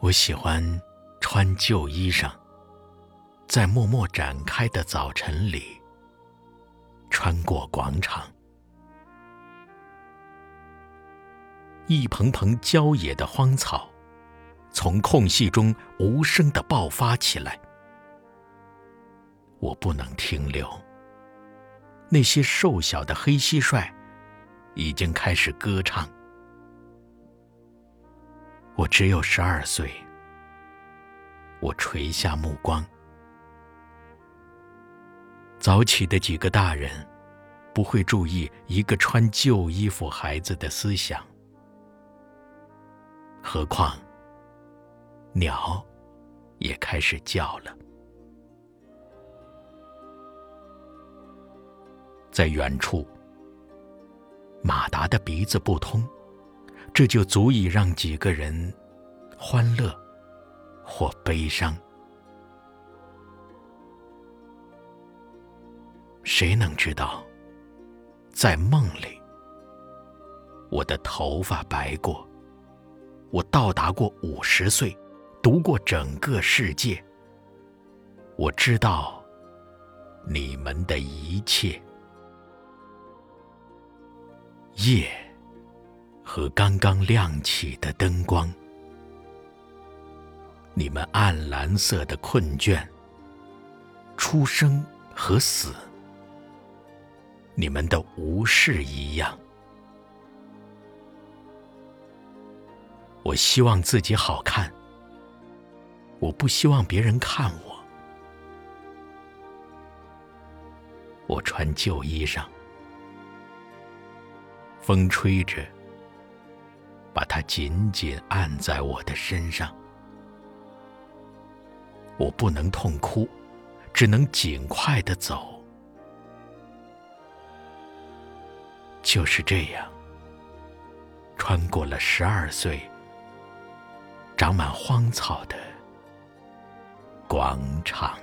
我喜欢穿旧衣裳，在默默展开的早晨里，穿过广场。一蓬蓬郊野的荒草，从空隙中无声的爆发起来。我不能停留。那些瘦小的黑蟋蟀，已经开始歌唱。我只有十二岁。我垂下目光。早起的几个大人，不会注意一个穿旧衣服孩子的思想。何况，鸟也开始叫了。在远处，马达的鼻子不通。这就足以让几个人欢乐或悲伤。谁能知道，在梦里，我的头发白过，我到达过五十岁，读过整个世界，我知道你们的一切。夜。和刚刚亮起的灯光，你们暗蓝色的困倦，出生和死，你们的无视一样。我希望自己好看，我不希望别人看我。我穿旧衣裳，风吹着。把它紧紧按在我的身上，我不能痛哭，只能尽快的走。就是这样，穿过了十二岁、长满荒草的广场。